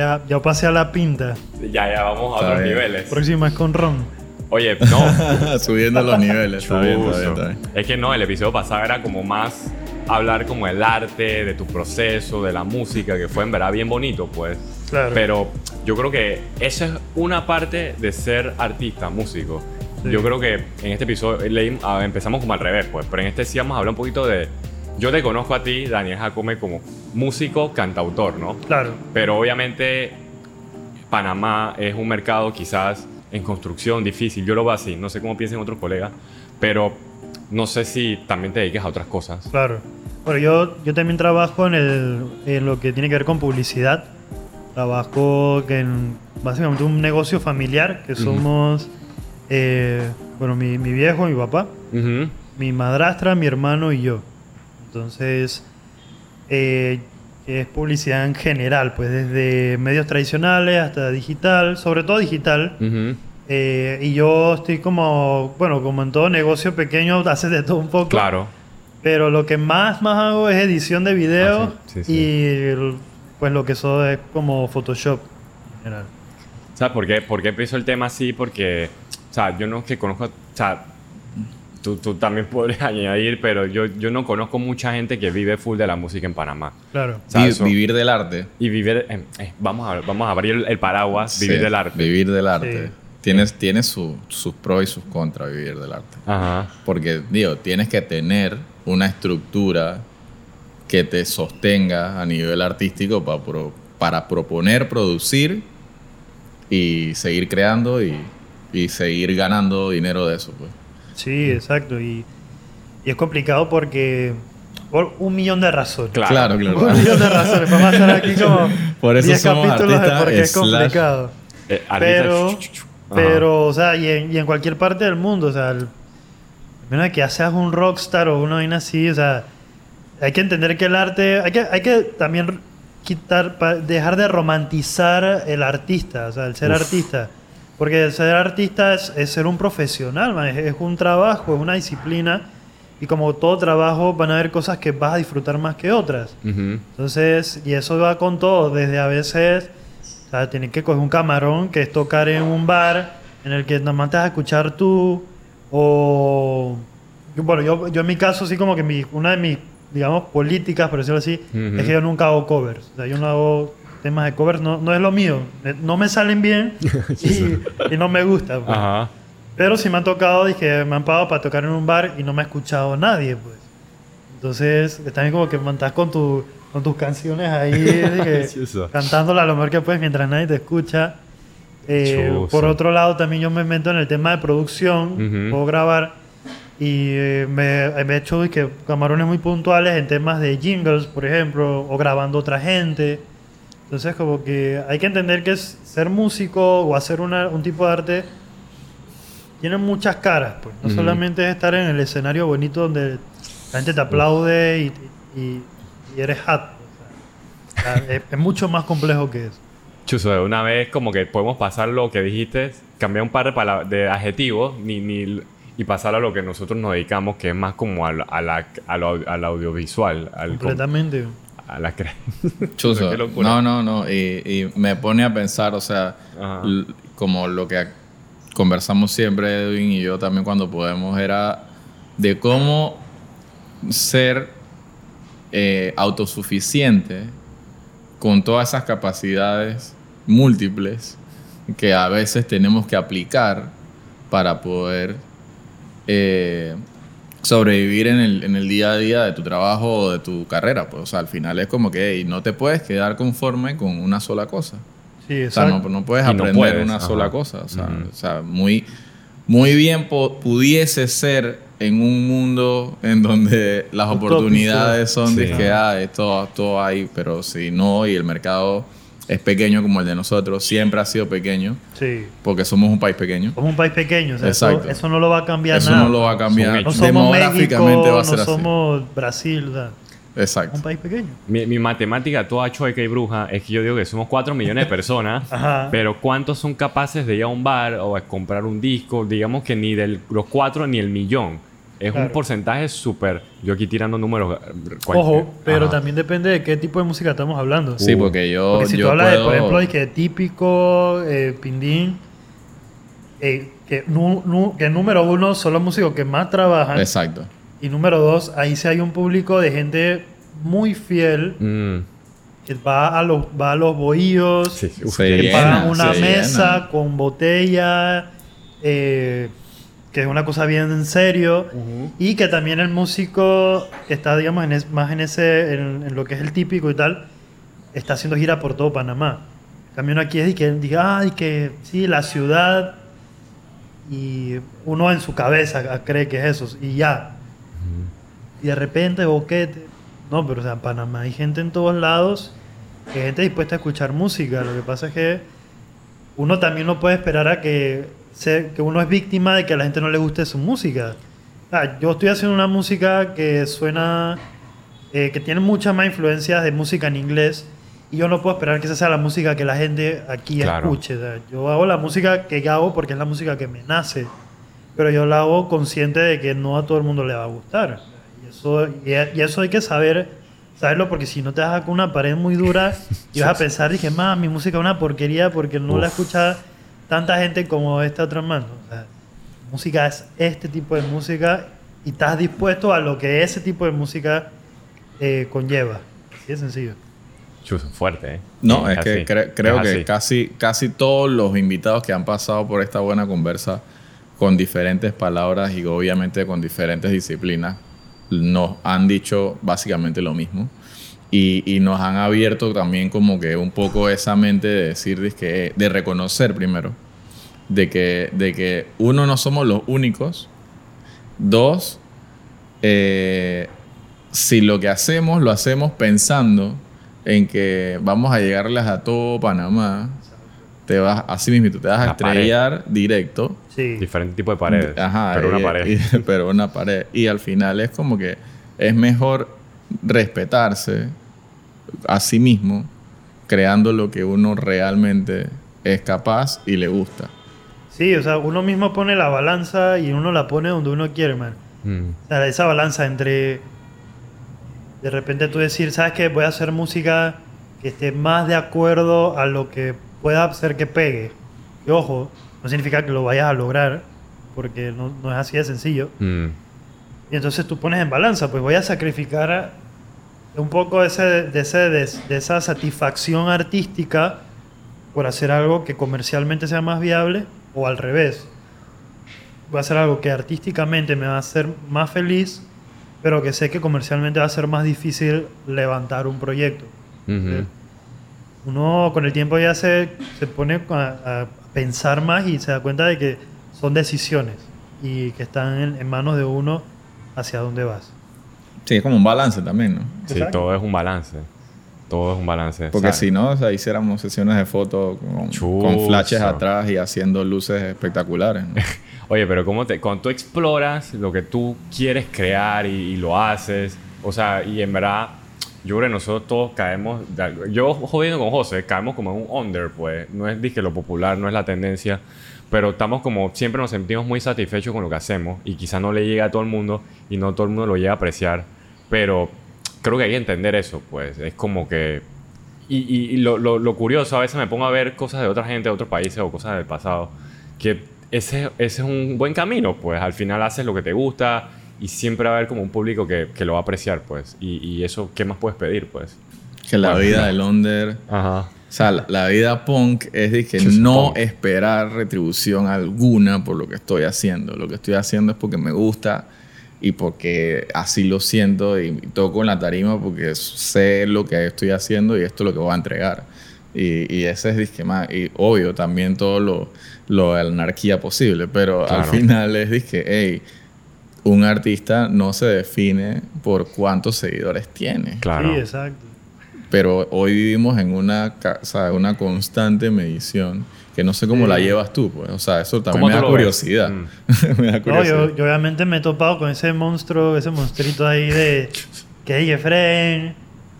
Ya, ya pasé a la pinta. Ya, ya vamos a Está otros bien. niveles. Próxima es con Ron. Oye, no. Subiendo los niveles. Está bien, está bien, está bien. Es que no, el episodio pasado era como más hablar como del arte, de tu proceso, de la música, que fue en verdad bien bonito, pues. Claro. Pero yo creo que esa es una parte de ser artista, músico. Sí. Yo creo que en este episodio leí- empezamos como al revés, pues. Pero en este sí vamos a hablar un poquito de... Yo te conozco a ti, Daniel Jacome, como músico, cantautor, ¿no? Claro. Pero obviamente Panamá es un mercado quizás en construcción difícil. Yo lo veo así. No sé cómo piensan otros colegas. Pero no sé si también te dediques a otras cosas. Claro. Bueno, yo, yo también trabajo en, el, en lo que tiene que ver con publicidad. Trabajo en básicamente un negocio familiar que somos, eh, bueno, mi, mi viejo, mi papá, Ujú. mi madrastra, mi hermano y yo. Entonces, eh, es publicidad en general, pues desde medios tradicionales hasta digital, sobre todo digital. Eh, y yo estoy como, bueno, como en todo negocio pequeño, haces de todo un poco. Claro. Pero lo que más, más hago es edición de video Ah, sí, sí, sí. y pues lo que eso es como Photoshop en general. ¿Sabes por qué? ¿Por qué empiezo el tema así? Porque, o sea, yo no es que conozco, o sea, tú, tú también puedes añadir, pero yo, yo no conozco mucha gente que vive full de la música en Panamá. Claro. Eso- vivir del arte. Y vivir, eh, eh, vamos, a, vamos a abrir el, el paraguas, vivir Sí, del arte. Vivir del arte. Sí. Tienes, tiene su- sus pros y sus contras vivir del arte. Ajá. Porque, digo, tienes que tener una estructura que te sostenga a nivel artístico para, pro- para proponer, producir y seguir creando y, y seguir ganando dinero de eso. Pues. Sí, exacto. Y, y es complicado porque por un millón de razones. Claro. Claro, Un claro. millón de razones. Vamos a hacer aquí como Por eso 10 somos capítulos de por qué es complicado. Eh, Pero, pero, o sea, y en, y en cualquier parte del mundo, o sea, el, menos que ya seas un rockstar o una vaina así, o sea, hay que entender que el arte, hay que, hay que también quitar, dejar de romantizar el artista, o sea, el ser Uf. artista. Porque ser artista es, es ser un profesional, man, es, es un trabajo, es una disciplina. Y como todo trabajo, van a haber cosas que vas a disfrutar más que otras. Ujú. Entonces, y eso va con todo, desde a veces, o sea, tienes que coger un camarón, que es tocar en un bar en el que nada más te vas a escuchar tú, o... Bueno, yo, yo en mi caso, sí como que mi, una de mis, digamos, políticas, por decirlo así, Ujú. es que yo nunca hago covers. O sea, yo no hago temas de covers, no, no es lo mío. Eh, No me salen bien y, y no me gusta. pues. Ajá. Pero sí me han tocado, dije, me han pagado para tocar en un bar y no me ha escuchado nadie, pues. Entonces, también como que estás con, tu, con tus canciones ahí, dije, cantándola lo mejor que puedes mientras nadie te escucha. Eh, por otro lado, también yo me meto en el tema de producción, Ujú. puedo grabar y eh, me, me he hecho dizque, camarones muy puntuales en temas de jingles, por ejemplo, o grabando otra gente. Entonces, como que hay que entender que es ser músico o hacer una- un tipo de arte tiene muchas caras, pues. No solamente es estar en el escenario bonito donde la gente te aplaude y, y- y eres hot. O sea, es, es mucho más complejo que eso. Chuzo, de una vez como que podemos pasar lo que dijiste, cambiar un par de, de adjetivos ni, ni- y pasar a lo que nosotros nos dedicamos, que es más como a, la- a la, a lo- al audiovisual, al, Completamente. La cre- Chuzo. Qué locura. No, no, no. Y, y me pone a pensar, o sea, como lo que conversamos siempre, Edwin y yo también cuando podemos, era de cómo ser eh, autosuficiente con todas esas capacidades múltiples que a veces tenemos que aplicar para poder eh, sobrevivir en el, en el día a día de tu trabajo o de tu carrera. Pues, o sea, al final es como que hey, no te puedes quedar conforme con una sola cosa. Sí, O sea, no, no puedes no aprender puedes, una ajá. sola cosa. O sea, o sea, muy, muy bien pudiese ser en un mundo en donde las Utópico. oportunidades son de Sí. que ah, esto, todo hay, pero si no, y el mercado es pequeño como el de nosotros, siempre ha sido pequeño, Sí. porque somos un país pequeño. Somos un país pequeño. o sea, eso, Exacto. eso no lo va a cambiar Eso nada. no lo va a cambiar. somos Demográficamente México, va a ser no así. somos Brasil. o sea, Exacto. un país pequeño. Mi, mi matemática toda chueca y bruja es que yo digo que somos 4 millones de personas, Ajá. pero ¿cuántos son capaces de ir a un bar o a comprar un disco? Digamos que ni de los 4 ni el millón. Es un porcentaje súper... Yo aquí tirando números... eh, cual- Ojo, pero Ajá. también depende de qué tipo de música estamos hablando. Sí, Uh. porque yo. Porque si yo tú hablas de, por ejemplo, de que típico, eh, pindín, eh, que, nu- nu- que número uno son los músicos que más trabajan. Exacto. Y número dos, ahí sí hay un público de gente muy fiel Mm, que va a los, va a los bohíos, sí, que llena, pagan una mesa llena. con botella, eh, que es una cosa bien en serio. Y que también el músico está, digamos, en es- más en ese, en, en lo que es el típico y tal, está haciendo gira por todo Panamá. Uno aquí es de que diga, ay, que sí, la ciudad, y uno en su cabeza cree que es eso, y ya. Y de repente, boquete. No, pero o sea, en Panamá hay gente en todos lados, que hay gente dispuesta a escuchar música. Lo que pasa es que uno también no puede esperar a que, se- que uno es víctima de que a la gente no le guste su música. Ah, yo estoy haciendo una música que suena, eh, que tiene muchas más influencias de música en inglés. Y yo no puedo esperar que esa sea la música que la gente aquí Claro. escuche. o sea, yo hago la música que hago porque es la música que me nace. Pero yo la hago consciente de que no a todo el mundo le va a gustar. Y eso, y, y eso hay que saber, saberlo porque si no te vas con una pared muy dura y vas a pensar, dije, más, mi música es una porquería porque no la Uf. escucha tanta gente como esta otra mano. O sea, música es este tipo de música y estás dispuesto a lo que ese tipo de música eh, conlleva. Así de sencillo. Chuzo, fuerte, ¿eh? No, Sí, es que cre- creo Es que casi, casi todos los invitados que han pasado por esta buena conversa con diferentes palabras y obviamente con diferentes disciplinas nos han dicho básicamente lo mismo. Y, y nos han abierto también como que un poco esa mente de decir, dizque, de reconocer primero, de que, de que uno no somos los únicos, dos, eh, si lo que hacemos lo hacemos pensando en que vamos a llegarles a todo Panamá, te vas, así mismo, te vas a La pared. estrellar directo. Sí. Diferente tipo de paredes. Ajá, pero una pared. y- pero una pared. Y al final es como que es mejor respetarse a sí mismo, creando lo que uno realmente es capaz y le gusta. Sí, o sea, uno mismo pone la balanza y uno la pone donde uno quiere, man. Mm, O sea, esa balanza entre de repente tú decir, ¿sabes qué? Voy a hacer música que esté más de acuerdo a lo que pueda hacer que pegue. Y ojo, no significa que lo vayas a lograr, porque no, no es así de sencillo. mm. Y entonces tú pones en balanza, pues voy a sacrificar un poco de, ese, de, ese, de, de esa satisfacción artística por hacer algo que comercialmente sea más viable o al revés. Voy a hacer algo que artísticamente me va a hacer más feliz, pero que sé que comercialmente va a ser más difícil levantar un proyecto. Ujú. Uno con el tiempo ya se, se pone a, a pensar más y se da cuenta de que son decisiones y que están en, en manos de uno hacia dónde vas. Sí, es como un balance también, ¿no? Sí, Exacto. todo es un balance. Todo es un balance. Porque ¿sabes? si no, o sea, hiciéramos sesiones de fotos con, flashes atrás y haciendo luces espectaculares. ¿no? Oye, pero ¿cómo te, cuando tú exploras lo que tú quieres crear y, y lo haces, o sea, y en verdad, yo creo que nosotros todos caemos, yo jodiendo con José, caemos como en un under, pues, no es dije lo popular, no es la tendencia, pero estamos como, siempre nos sentimos muy satisfechos con lo que hacemos y quizá no le llega a todo el mundo y no todo el mundo lo llega a apreciar, pero creo que hay que entender eso, pues, es como que... Y, y- y lo, lo- lo curioso, a veces me pongo a ver cosas de otra gente, de otros países o cosas del pasado, que ese, ese es un buen camino, pues. Al final haces lo que te gusta y siempre va a haber como un público que, que lo va a apreciar, pues. Y, y eso, ¿qué más puedes pedir, pues? Que la Bueno, vida no. del under... Ajá. O sea, la, la vida punk es de que no punk. esperar retribución alguna por lo que estoy haciendo. Lo que estoy haciendo es porque me gusta y porque así lo siento y toco en la tarima porque sé lo que estoy haciendo y esto es lo que voy a entregar. Y, y ese es disque más. Y obvio, también todo lo, lo de la anarquía posible, pero al Claro. final es disque, hey, un artista no se define por cuántos seguidores tiene. Claro. Sí, exacto. Pero hoy vivimos en una, o sea, una constante medición que no sé cómo Sí. la llevas tú, pues. O sea, eso también ¿Cómo me da. Mm. me da No, curiosidad. yo, yo obviamente me he topado con ese monstruo, ese monstruito ahí de que hay Efren.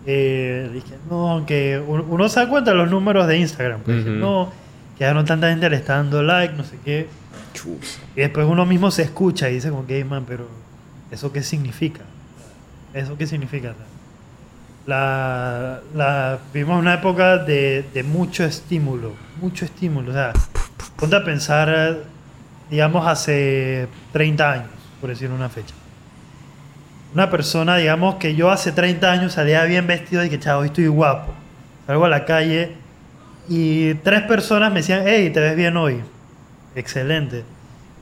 Eh, dije, no, que uno, uno se da cuenta de los números de Instagram. Pues. No, que ya no tanta gente le está dando like, no sé qué. Y después uno mismo se escucha y dice como que, "Ey, man, pero ¿eso qué significa? ¿Eso qué significa? La, la, vivimos una época de, de mucho estímulo, mucho estímulo. O sea, ponte a pensar, digamos, hace 30 años, por decir una fecha. Una persona, digamos, que yo hace 30 años salía bien vestido y que, chavo, hoy estoy guapo. Salgo a la calle y tres personas me decían, hey, te ves bien hoy. Excelente.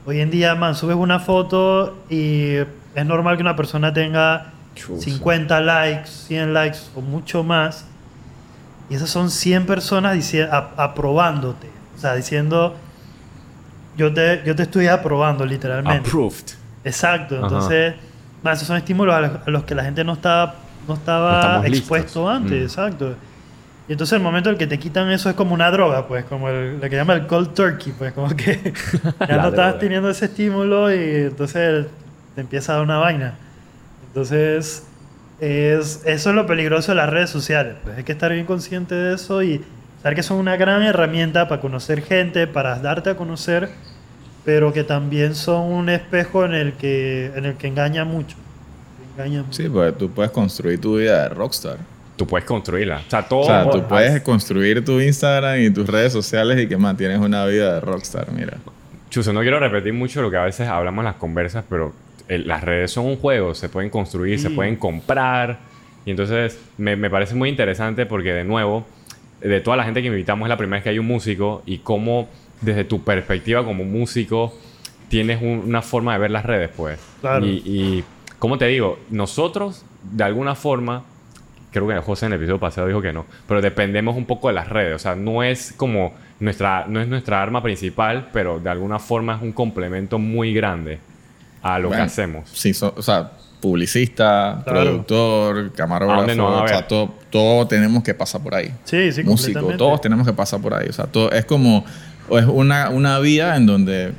Hoy en día, man, subes una foto y es normal que una persona tenga Chuzo. 50 likes, 100 likes o mucho más. Y esas son 100 personas aprobándote. O sea, diciendo, yo te, yo te estoy aprobando literalmente. Approved. Exacto. Ajá. Entonces, man, esos son estímulos a los, a los que la gente no estaba, no No estaba listos. expuesto antes. Mm. Exacto. Y entonces el momento en el que te quitan eso es como una droga, pues, como el, lo que llama el cold turkey, pues, como que ya no estás teniendo ese estímulo y entonces te empieza a dar una vaina. Entonces, es, eso es lo peligroso de las redes sociales. Pues hay que estar bien consciente de eso y saber que son una gran herramienta para conocer gente, para darte a conocer, pero que también son un espejo en el que, en el que engaña mucho. Engaña mucho. Sí, pues tú puedes construir tu vida de rockstar. Tú puedes construirla. O sea, todo. O sea, tú puedes construir tu Instagram y tus redes sociales y que mantienes una vida de rockstar, mira. Chuzo, no quiero repetir mucho lo que a veces hablamos en las conversas, pero el- las redes son un juego, se pueden construir, se Sí. pueden comprar. Y entonces me, me parece muy interesante porque, de nuevo, de toda la gente que invitamos, es la primera vez que hay un músico y cómo, desde tu perspectiva como músico, tienes un- una forma de ver las redes, pues. Claro. Y, y, ¿cómo te digo? Nosotros, de alguna forma, creo que José en el episodio pasado dijo que no, pero dependemos un poco de las redes, o sea, no es como nuestra, no es nuestra arma principal, pero de alguna forma es un complemento muy grande a lo Bueno, que hacemos. Sí, so- o sea, publicista, Claro. productor, ¿A dónde camarógrafo, a o sea, todo, todo tenemos que pasar por ahí. Sí, sí, Músico, todos tenemos que pasar por ahí. O sea, todo, es como, o es una, una vía en donde,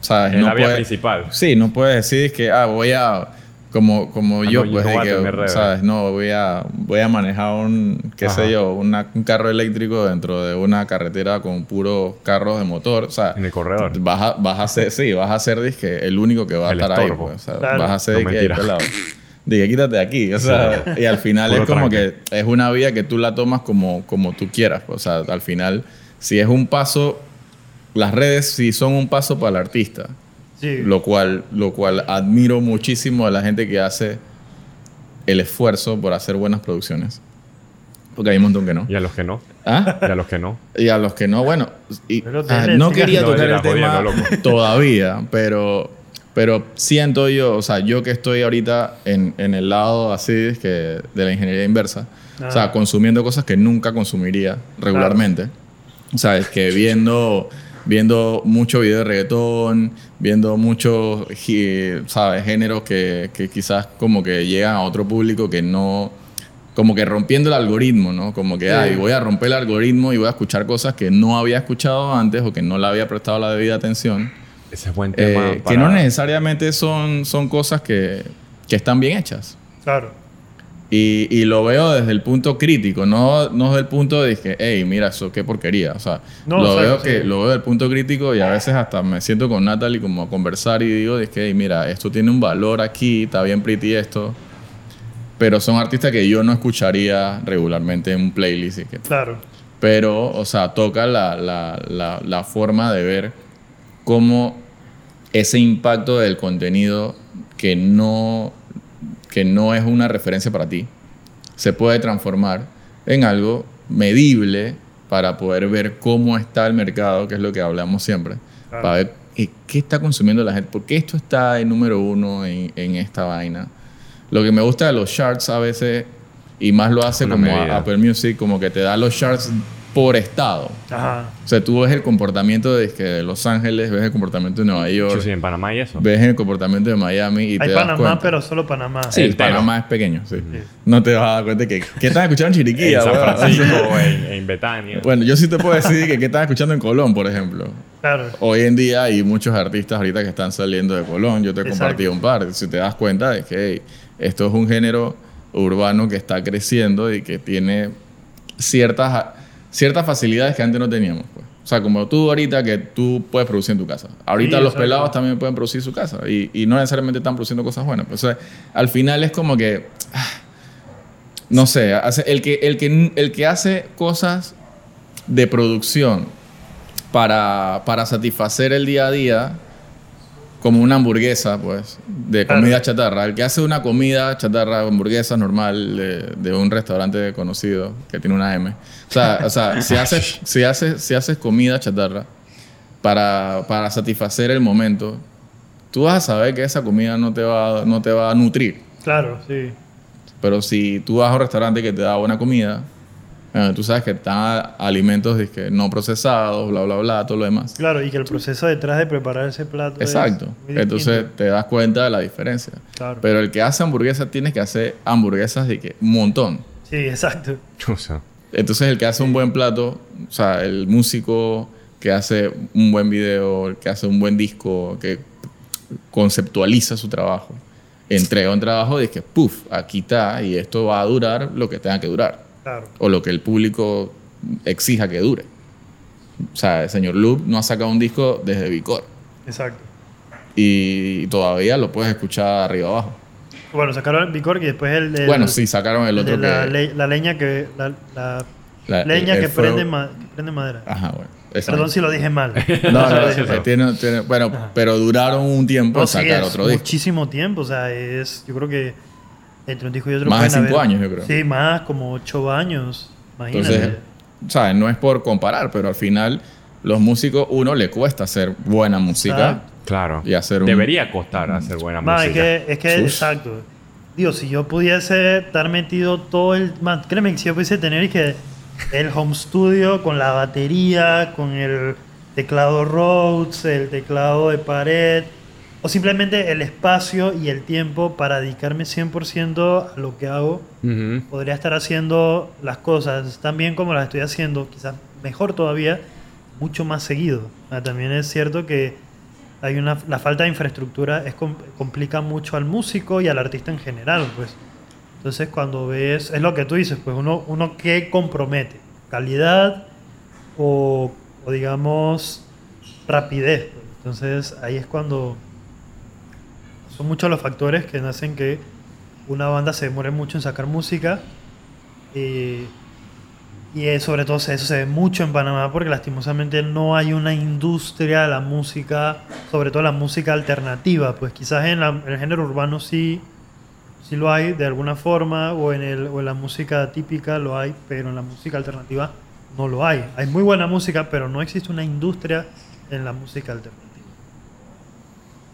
¿sabes? Es la vía puedes- principal. Sí, no puedes decir que, ah, voy a, como, como Ah, yo, no, yo pues, no de que. ¿sabes? No, voy a, voy a manejar un, qué Ajá. sé yo, una- un carro eléctrico dentro de una carretera con puros carros de motor, o sea, En el corredor. Vas a, vas a ser, sí, vas a ser disque, el único que va a El estar ahí. Pues, o sea, Claro. Vas a ser No, pelado. Dije, quítate de aquí. O sea, y al final es como tranque. que es una vía que tú la tomas como, como tú quieras. pues, O sea, al final, si es un paso, las redes sí son un paso para el artista. Sí. Lo cual, lo cual admiro muchísimo a la gente que hace el esfuerzo por hacer buenas producciones. Porque hay un montón que no. Y a los que no. ¿Ah? Y a los que no. Y a los que no, bueno, y- Pero ah, no quería No, tocar el tema jodiendo, todavía, pero, pero siento yo, o sea, yo que estoy ahorita en, en el lado así que de la ingeniería inversa, o sea, Ah. consumiendo cosas que nunca consumiría regularmente, o sea, es que viendo, viendo mucho video de reggaetón, viendo muchos, ¿sabes? Géneros que, que quizás como que llegan a otro público que no como que rompiendo el algoritmo, ¿no? Como que, Sí. ay, voy a romper el algoritmo y voy a escuchar cosas que no había escuchado antes o que no le había prestado la debida atención. Ese es buen Eh, tema. Que para- no necesariamente son, son cosas que, que están bien hechas. Claro. Y, y lo veo desde el punto crítico, no, no desde el punto de que, hey, mira, eso qué porquería. O sea, No, lo, exacto, veo que, sí. lo veo desde el punto crítico y a veces hasta me siento con Natalie como a conversar y digo, es que, hey, mira, esto tiene un valor aquí, está bien pretty esto. Pero son artistas que yo no escucharía regularmente en un playlist. y que- Claro. pero, o sea, toca la, la, la, la forma de ver cómo ese impacto del contenido que no, que no es una referencia para ti se puede transformar en algo medible para poder ver cómo está el mercado, que es lo que hablamos siempre, Claro. para ver eh, qué está consumiendo la gente, por qué esto está en número uno en, en esta vaina. Lo que me gusta de los charts a veces, y más lo hace Una como a-. Apple Music, como que te da los charts por estado. Ajá. O sea, tú ves el comportamiento de, que de Los Ángeles, ves el comportamiento de Nueva York, Sí, en Panamá y eso. ves el comportamiento de Miami y Hay te das Panamá, cuenta. pero solo Panamá. Sí, el. Panamá es pequeño, sí. Sí. No te vas a dar cuenta que... ¿Qué estás escuchando en En Chiriquía? San? Francisco, en, en Betania. Bueno, yo sí te puedo decir que qué estás escuchando en Colón, por ejemplo. Claro. Hoy en día hay muchos artistas ahorita que están saliendo de Colón. Yo te he Exacto. compartido un par. Si te das cuenta de que hey, esto es un género urbano que está creciendo y que tiene ciertas, ciertas facilidades que antes no teníamos. Pues. O sea, como tú ahorita que tú puedes producir en tu casa. Ahorita Sí, los pelados también pueden producir su casa y, y no necesariamente están produciendo cosas buenas. O sea, al final es como que, ah, no sé, el, que, el, que, el que hace cosas de producción para, para satisfacer el día a día, como una hamburguesa, pues, de Claro. comida chatarra. El que hace una comida chatarra, hamburguesa normal de, de un restaurante conocido que tiene una M. O sea, o sea si, haces, si, haces, si haces comida chatarra para, para satisfacer el momento, tú vas a saber que esa comida no te va, no te va a nutrir. Claro, sí. Pero si tú vas a un restaurante que te da buena comida, eh, tú sabes que están alimentos dizque, no procesados, bla, bla, bla, todo lo demás. Claro, y que el proceso detrás de preparar ese plato es Exacto. muy Entonces te das cuenta de la diferencia. Claro. Pero el que hace hamburguesas tienes que hacer hamburguesas de que un montón. Sí, exacto. O sea, Entonces el que hace un buen plato, o sea, el músico que hace un buen video, el que hace un buen disco, que conceptualiza su trabajo, entrega un trabajo de que, puff, aquí está y esto va a durar lo que tenga que durar Claro. o lo que el público exija que dure. O sea, el señor Loop no ha sacado un disco desde Vicor Exacto. y todavía lo puedes escuchar arriba abajo. Bueno, sacaron el Bicor y después el de. bueno, sí, sacaron el el de otro la, que... le- la leña que. La, la la- leña el- que, el prende ma- que prende madera. Ajá, bueno. Perdón si lo dije mal. No, no, Eso. eh, tiene- tiene- bueno, pero duraron un tiempo No, sí, sacar otro disco. muchísimo tiempo. O sea, es. Yo creo que entre un disco y otro. Más de pueden cinco haber- años, yo creo. Sí, más, como ocho años. Imagínate. Entonces, ¿sabes? No es por comparar, pero al final los músicos, uno le cuesta hacer buena música claro. y hacer un... Debería costar hacer buena Ma, es música. que, es que Uf. exacto. Digo, si yo pudiese estar metido todo el. Man, créeme que si yo pudiese tener que el home studio con la batería, con el teclado Rhodes, el teclado de pared, o simplemente el espacio y el tiempo para dedicarme 100% a lo que hago, Ujú. podría estar haciendo las cosas tan bien como las estoy haciendo, quizás mejor todavía, mucho más seguido. También es cierto que hay una la falta de infraestructura es com- complica mucho al músico y al artista en general, pues. Entonces cuando ves, es lo que tú dices, pues uno, uno que compromete, calidad o, o digamos rapidez. pues. Entonces ahí es cuando son muchos los factores que hacen que una banda se demore mucho en sacar música. y sobre todo eso se ve mucho en Panamá porque lastimosamente no hay una industria de la música, sobre todo la música alternativa. Pues quizás en, la- en el género urbano sí, sí lo hay de alguna forma, o en, el, o en la música típica lo hay, pero en la música alternativa no lo hay. Hay muy buena música, pero no existe una industria en la música alternativa.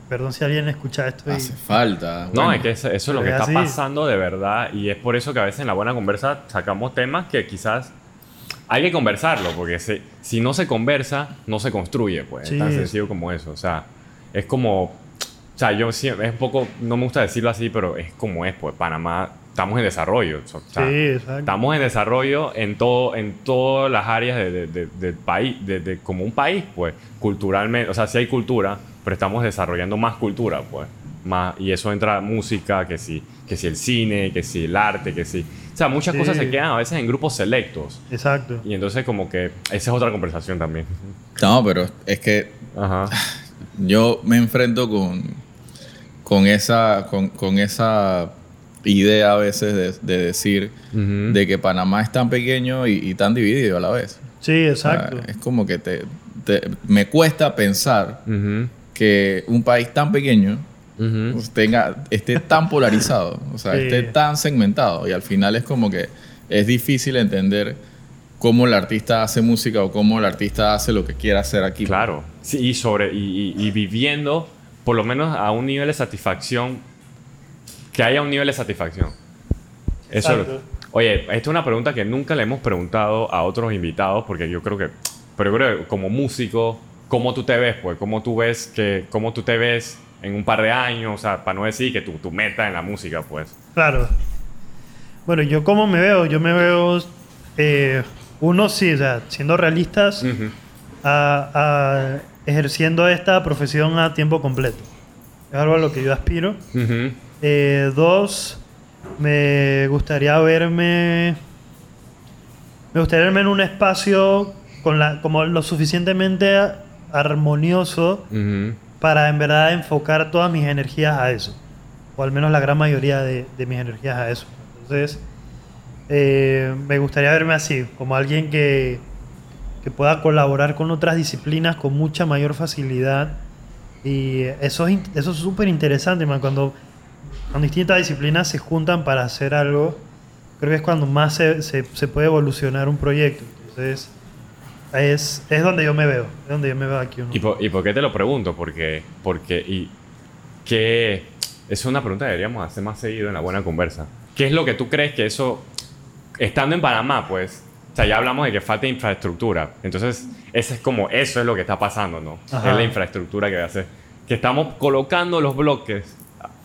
Perdón si alguien escucha esto y... Hace falta. No, es que eso, eso es lo que es está así. pasando de verdad y es por eso que a veces en la buena conversa sacamos temas que quizás hay que conversarlo, porque si, si no se conversa, no se construye, pues. Sí. Es tan sencillo como eso. O sea, es como. O sea, yo siempre. Es un poco. No me gusta decirlo así, pero es como es, pues. Panamá, estamos en desarrollo. o sea, Sí, exacto. Estamos en desarrollo en todo en todas las áreas de- de- de- del país, de, de- como un país, pues, culturalmente, o sea, sí hay cultura, pero estamos desarrollando más cultura, pues, más, y eso entra música, que sí, que si el cine, que si el arte, que sí, o sea, muchas Sí. cosas se quedan a veces en grupos selectos, Exacto. y entonces como que esa es otra conversación también. No, pero es que Ajá. yo me enfrento con, con, esa, con, con esa idea a veces de, de decir de que Panamá es tan pequeño y, y tan dividido a la vez. Sí, O sea, exacto. es como que te, te- me cuesta pensar que un país tan pequeño pues, tenga, esté tan polarizado, o sea, Sí. esté tan segmentado. Y al final es como que es difícil entender cómo el artista hace música o cómo el artista hace lo que quiera hacer aquí. Claro, sí, y, sobre, y, y- y viviendo por lo menos a un nivel de satisfacción, que haya un nivel de satisfacción. Eso, Exacto. oye, esta es una pregunta que nunca le hemos preguntado a otros invitados, porque yo creo que, pero yo creo que como músico, ¿cómo tú te ves? Pues, ¿cómo tú ves que, cómo tú te ves en un par de años? O sea, para no decir que tu, tu meta en la música, pues. Claro. Bueno, yo cómo me veo, yo me veo, eh, uno sí, o sea, siendo realistas, a- a- ejerciendo esta profesión a tiempo completo. Es algo a lo que yo aspiro. Ujú. Eh, dos, me gustaría verme. Me gustaría verme en un espacio con la, como lo suficientemente armonioso para en verdad enfocar todas mis energías a eso. O al menos la gran mayoría de, de mis energías a eso. Entonces, eh, me gustaría verme así, como alguien que, que pueda colaborar con otras disciplinas con mucha mayor facilidad. Y eso es, eso es súper interesante, man. Cuando, cuando distintas disciplinas se juntan para hacer algo, creo que es cuando más se, se, se puede evolucionar un proyecto. Entonces, es, es donde yo me veo. Es donde yo me veo aquí. ¿Y por, y por qué te lo pregunto? Porque, porque y qué es una pregunta que deberíamos hacer más seguido en la buena conversa. ¿Qué es lo que tú crees que eso, estando en Panamá, pues, o sea, ya hablamos de que falta infraestructura. Entonces, ese es como, eso es lo que está pasando, ¿no? Ajá. Es la infraestructura que hace. Que estamos colocando los bloques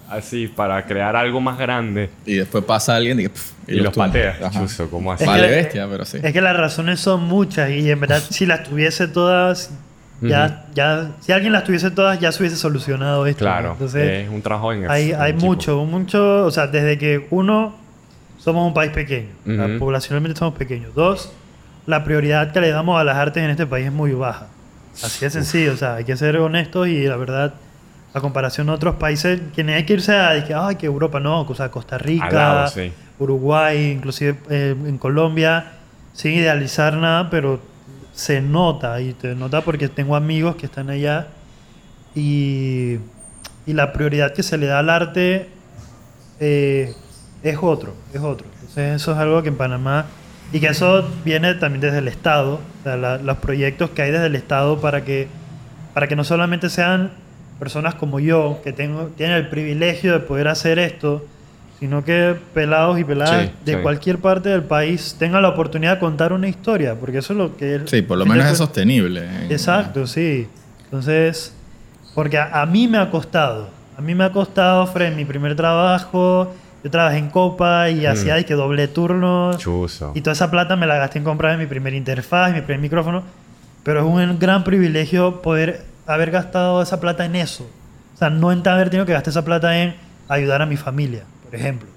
así para crear algo más grande Y después pasa alguien y, pff, y, los patea. Ajá. Chuzo, ¿cómo así? Es Vale que- bestia, pero sí. Es que las razones son muchas y en verdad si las tuviese todas, ya, ya, si alguien las tuviese todas ya se hubiese solucionado esto. ¿no? Claro, Entonces es un trabajo en hay, hay equipo. mucho, mucho, o sea, desde que uno, somos un país pequeño, o sea, Ujú. poblacionalmente somos pequeños. Dos, la prioridad que le damos a las artes en este país es muy baja. Así de sencillo, o sea, hay que ser honestos y la verdad, a comparación a otros países, que ni hay que irse a, que, ay, que Europa no, o sea, Costa Rica, lado, sí. Uruguay, inclusive eh, en Colombia, sin idealizar nada, pero se nota y te nota porque tengo amigos que están allá y, y la prioridad que se le da al arte eh, es otro, es otro. Entonces eso es algo que en Panamá y que eso viene también desde el Estado, o sea, la- los proyectos que hay desde el Estado para que para que no solamente sean personas como yo que tengo tienen el privilegio de poder hacer esto, sino que pelados y peladas Sí, de sí. cualquier parte del país tengan la oportunidad de contar una historia, porque eso es lo que Sí, por lo menos es sostenible. en- Exacto, sí. Entonces, porque a, a mí me ha costado. A mí me ha costado, Fred, mi primer trabajo. Yo trabajé en Copa y hacía de que doble turno. Chuzo. Y toda esa plata me la gasté en comprar mi primer interfaz, mi primer micrófono. Pero es un gran privilegio poder haber gastado esa plata en eso. O sea, no en haber tenido que gastar esa plata en ayudar a mi familia, por ejemplo.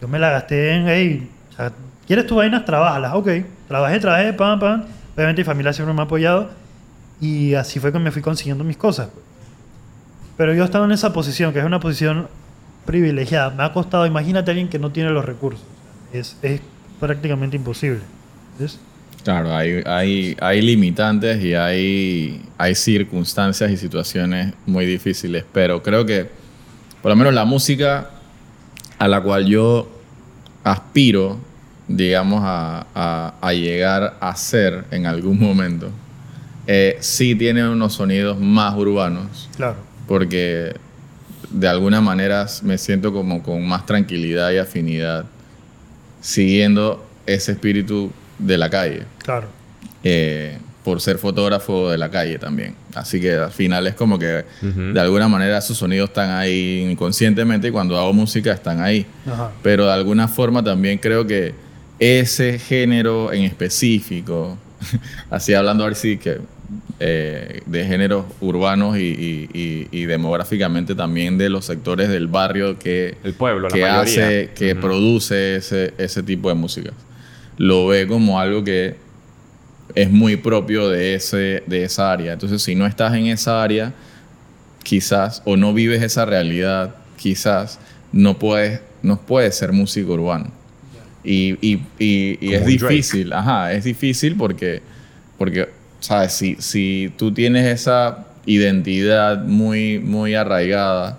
Yo me la gasté en, hey, o sea, ¿quieres tus vainas? Trabájalas. Ok. Trabajé, trabajé, pam, pam. Obviamente mi familia siempre me ha apoyado. Y así fue que me fui consiguiendo mis cosas. Pero yo estaba en esa posición, que es una posición privilegiada. Me ha costado, imagínate a alguien que no tiene los recursos. Es, es prácticamente imposible. ¿Ves? Claro, hay, hay, hay limitantes y hay, hay circunstancias y situaciones muy difíciles, pero creo que por lo menos la música a la cual yo aspiro, digamos, a, a- a llegar a ser en algún momento, eh, sí tiene unos sonidos más urbanos, Claro. porque de alguna manera me siento como con más tranquilidad y afinidad siguiendo ese espíritu de la calle Claro. eh, por ser fotógrafo de la calle también. Así que al final es como que de alguna manera esos sonidos están ahí inconscientemente y cuando hago música están ahí. Ajá. Pero de alguna forma también creo que ese género en específico, así hablando ahora sí que eh, de géneros urbanos y, y- y- y demográficamente también de los sectores del barrio que, El pueblo, la que mayoría. hace, que produce ese, ese tipo de música. Lo ve como algo que es muy propio de, ese, de esa área. Entonces, si no estás en esa área, quizás, o no vives esa realidad, quizás no puedes, no puedes ser músico urbano. Y, y- y- es Drake. difícil, ajá, es difícil porque, porque ¿sabes? Si, si tú tienes esa identidad muy, muy arraigada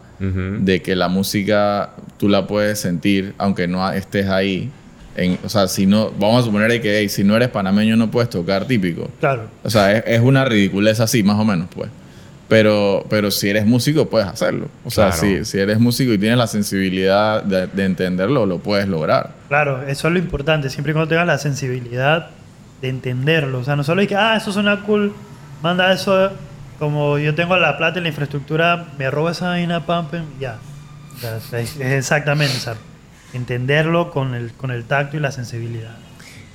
de que la música tú la puedes sentir aunque no estés ahí. En, o sea, si no, vamos a suponer que hey, si no eres panameño no puedes tocar típico. Claro. O sea, es, es una ridiculez así, más o menos, pues. Pero, pero si eres músico, puedes hacerlo. O sea, Claro. si, si eres músico y tienes la sensibilidad de, de entenderlo, lo puedes lograr. Claro, eso es lo importante. Siempre y cuando tengas la sensibilidad de entenderlo. O sea, no solo hay que, ah, eso suena cool, manda eso. Como yo tengo la plata y la infraestructura, me robo esa vaina, pam, pam, ya. O sea, es, es exactamente, o sea, entenderlo con el, con el tacto y la sensibilidad.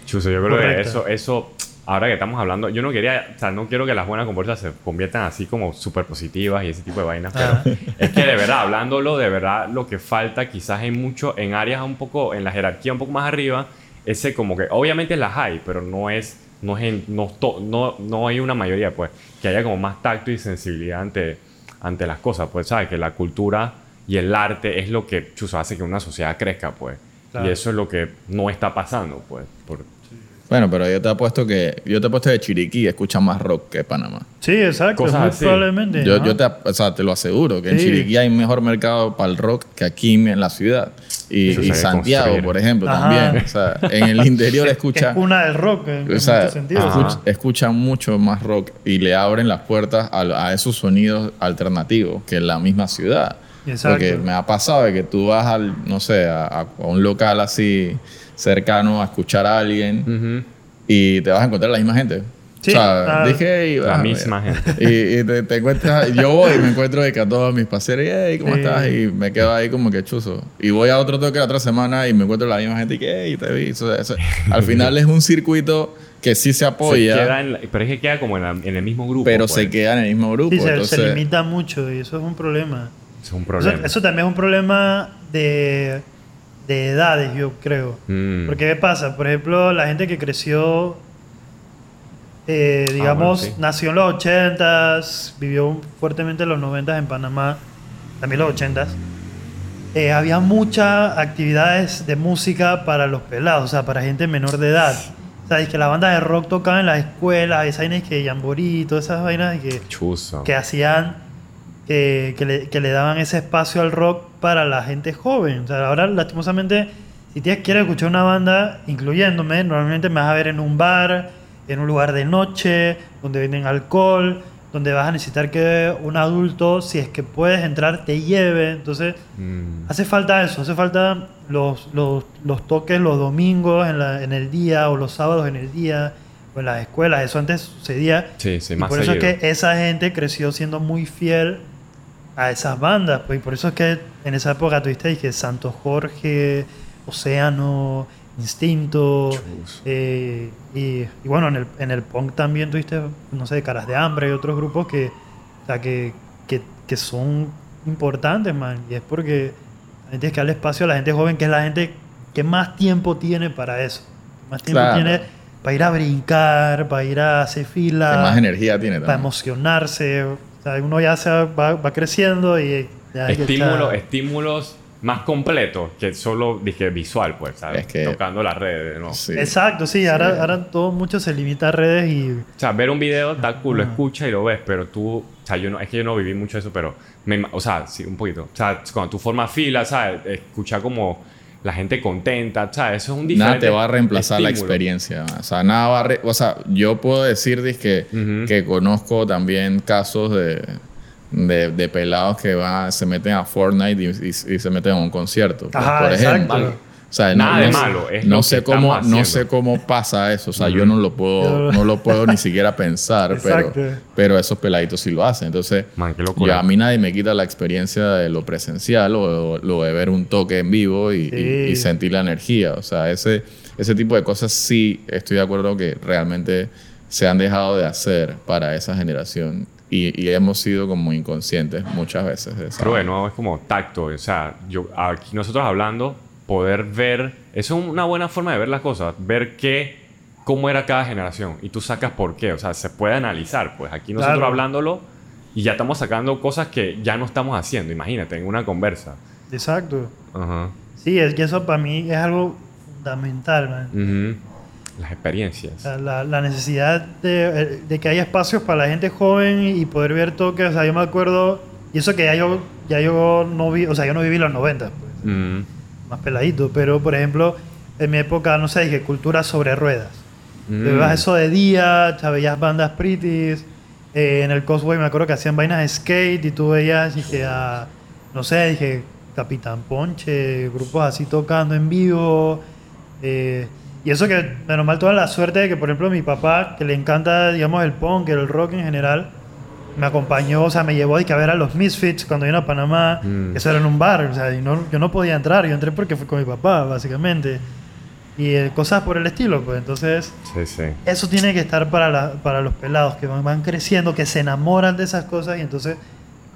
Chuzo, yo creo Correcto. que eso, eso, ahora que estamos hablando, yo no quería, o sea, no quiero que las buenas conversas se conviertan así como súper positivas y ese tipo de vainas, pero Ah. es que de verdad, hablándolo, de verdad, lo que falta quizás en mucho, en áreas un poco, en la jerarquía un poco más arriba, ese como que, obviamente las hay, pero no es no, es no, no, no hay una mayoría, pues, que haya como más tacto y sensibilidad ante, ante las cosas, pues, ¿sabes? Que la cultura y el arte es lo que, chuzo, hace que una sociedad crezca, pues. Claro. Y eso es lo que no está pasando, pues. por- Bueno, pero yo te apuesto que yo te apuesto que Chiriquí escucha más rock que Panamá. Sí, exacto. Cosas muy así. probablemente. Yo, te, o sea, te lo aseguro, que en. Chiriquí hay mejor mercado para el rock que aquí en la ciudad. Y, Santiago, construir. por ejemplo, Ajá. también. O sea, en el interior escucha... es cuna del rock en, en O sea, muchos sentidos. ajá. escuch- escuchan mucho más rock y le abren las puertas a, a esos sonidos alternativos que en la misma ciudad. Exacto. Porque me ha pasado de que tú vas al, no sé, a, a un local así cercano a escuchar a alguien y te vas a encontrar la misma gente. Sí, o sea, dije, y, La ah, misma mira. gente. Y, y te, te encuentras, yo voy y me encuentro de que a todos mis paseros, hey, ¿cómo Sí. estás? Y me quedo ahí como que chuzo. Y voy a otro toque la otra semana y me encuentro la misma gente y que, hey, te vi. Eso- eso- Al final es un circuito que sí se Se apoya, queda en la- pero es que queda como en, la- en el mismo grupo. pero pues. se queda en el mismo grupo. Sí, se, se limita mucho y eso es un problema. Es un Eso, problema. eso también es un problema de, de edades, yo creo. Mm. Porque ¿qué pasa? Por ejemplo, la gente que creció, eh, digamos, bueno, sí. nació en los 80s, vivió fuertemente en los 90s en Panamá, también los 80s. eh, había muchas actividades de música para los pelados, o sea, para gente menor de edad. O sea, es que la banda de rock tocaba en las escuelas, esas vainas que Jamboree, todas esas vainas que que hacían que, que le, que le daban ese espacio al rock para la gente joven. O sea, ahora lastimosamente, si tienes, quieres escuchar una banda, incluyéndome, normalmente me vas a ver en un bar, en un lugar de noche, donde venden alcohol, donde vas a necesitar que un adulto, si es que puedes entrar, te lleve. Entonces, Mm. hace falta eso, hace falta los, los, los toques los domingos en, la- en el día o los sábados en el día o en las escuelas. Eso antes sucedía. Sí, sí, Y más por eso es que esa gente creció siendo muy fiel a esas bandas. Pues, y por eso es que en esa época tuviste dije, Santo Jorge, Océano, Instinto. Eh, y, y bueno, en el, en el punk también tuviste, no sé, Caras de Hambre y otros grupos que, o sea, que, que, que son importantes, man. Y es porque la gente que darle espacio a la gente joven, que es la gente que más tiempo tiene para eso. Más tiempo Claro. tiene para ir a brincar, para ir a hacer fila que más energía tiene para también. emocionarse. O sea, uno ya se va, va creciendo y ya que Estímulo- estar- estímulos más completos que solo dije visual, pues, ¿sabes? Es que- Tocando las redes, ¿no? Sí. Exacto, sí, Ahora, ahora todo mucho se limita a redes y... O sea, ver un video, está cool, lo escuchas y lo ves, pero tú, o sea, yo no, es que yo no viví mucho eso, pero, me o sea, sí, un poquito. O sea, cuando tú formas fila, ¿sabes? Escuchar como la gente contenta, ¿sabes? Eso es un diferente Nada te va a reemplazar la experiencia. O sea, nada va a re- o sea, yo puedo decir que, que conozco también casos de, de, de pelados que van, se meten a Fortnite y, y- y se meten a un concierto. pues, Ajá, por ejemplo. exacto. O sea, Nada de sé- malo, es no lo sé que cómo, no sé cómo pasa eso. O sea, yo no lo puedo, no lo puedo ni siquiera pensar, pero, Exacto. pero esos peladitos sí lo hacen. Entonces, Man, qué locura. ya a mí nadie me quita la experiencia de lo presencial o lo de ver un toque en vivo y, y- Sí. y sentir la energía. O sea, ese, ese tipo de cosas sí estoy de acuerdo que realmente se han dejado de hacer para esa generación y, y hemos sido como inconscientes muchas veces de esa Pero bueno, es como tacto. O sea, yo, aquí nosotros hablando, poder ver. Eso es una buena forma de ver las cosas. Ver qué, cómo era cada generación. Y tú sacas por qué. O sea, se puede analizar. Pues aquí nosotros Claro. hablándolo y ya estamos sacando cosas que ya no estamos haciendo. Imagínate, en una conversa. Exacto. Ajá. Sí, es que eso para mí es algo fundamental, man. Ujú. Las experiencias. Sea, la, la necesidad de, de que haya espacios para la gente joven y poder ver toques. O sea, yo me acuerdo... Y eso que ya yo, ya yo no vi... O sea, yo no viví los 90, pues. Ujú. Más peladito, pero por ejemplo, en mi época, no sé, dije cultura sobre ruedas. Mm. Veías eso de día, veías bandas pretties, eh, en el Cosway me acuerdo que hacían vainas de skate y tú veías, dije, a, no sé, dije, Capitán Ponche, grupos así tocando en vivo. eh, y eso que, menos mal, toda la suerte de que, por ejemplo, mi papá, que le encanta, digamos, el punk, el rock en general, me acompañó, o sea, me llevó que a ver a los Misfits cuando vino a Panamá. Mm. Eso era en un bar, o sea, y no, yo no podía entrar, yo entré porque fui con mi papá, básicamente. Y eh, cosas por el estilo, pues entonces, Sí, sí. eso tiene que estar para, la- para los pelados que van, van creciendo, que se enamoran de esas cosas y entonces,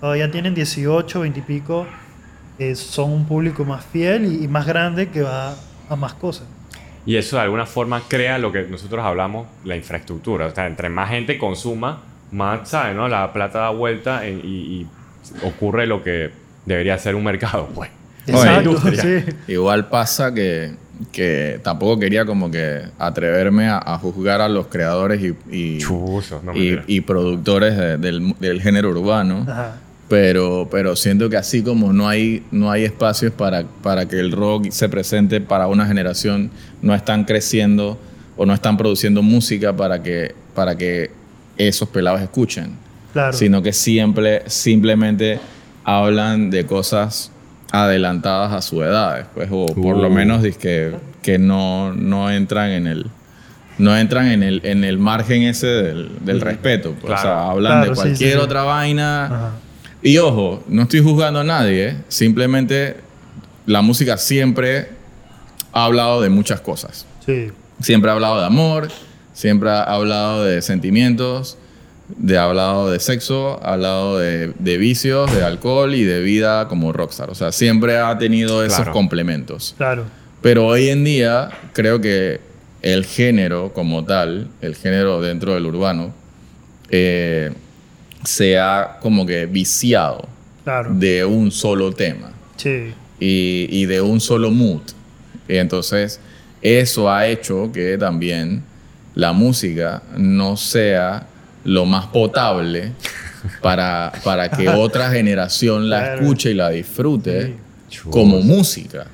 cuando ya tienen 18, 20 y pico, eh, son un público más fiel y, y más grande que va a más cosas. Y eso de alguna forma crea lo que nosotros hablamos, la infraestructura. O sea, entre más gente consuma, más, ¿sabes? No? La plata da vuelta en- y, y ocurre lo que debería ser un mercado, pues. Exacto, sí. Igual pasa que, que tampoco quería como que atreverme a, a juzgar a los creadores y, y, Chuzo, no y- productores de- del, del género urbano. Ajá. Pero, pero siento que así como no hay, no hay espacios para, para que el rock se presente para una generación, no están creciendo o no están produciendo música para que, para que esos pelados escuchen. Claro. Sino que siempre, simplemente hablan de cosas adelantadas a su edad, pues, o por lo Uh. menos que, que no, no entran en el no entran en el, en el margen ese del, del respeto. pues. O sea, hablan Claro, de cualquier sí, sí. otra vaina. Ajá. Y ojo, no estoy juzgando a nadie, ¿eh? simplemente la música siempre ha hablado de muchas cosas. Sí. Siempre ha hablado de amor, siempre ha hablado de sentimientos, de, ha hablado de sexo, ha hablado de, de vicios, de alcohol y de vida como rockstar. O sea, siempre ha tenido esos Claro. complementos. Claro. Pero hoy en día creo que el género como tal, el género dentro del urbano, eh, se ha como que viciado Claro. de un solo tema Sí. y, y de un solo mood. Y entonces eso ha hecho que también la música no sea lo más potable para, para que otra generación la escuche y la disfrute Sí. como música,